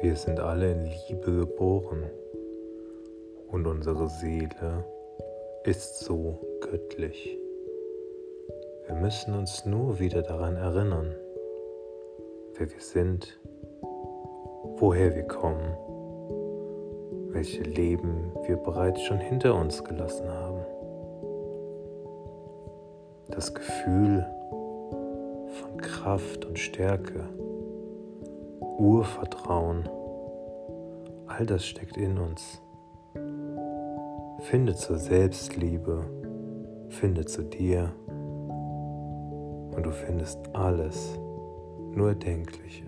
Wir sind alle in Liebe geboren und unsere Seele ist so göttlich. Wir müssen uns nur wieder daran erinnern, wer wir sind, woher wir kommen, welche Leben wir bereits schon hinter uns gelassen haben. Das Gefühl von Kraft und Stärke, Urvertrauen, all das steckt in uns. Finde zur Selbstliebe, finde zu dir. Und du findest alles nur Erdenkliche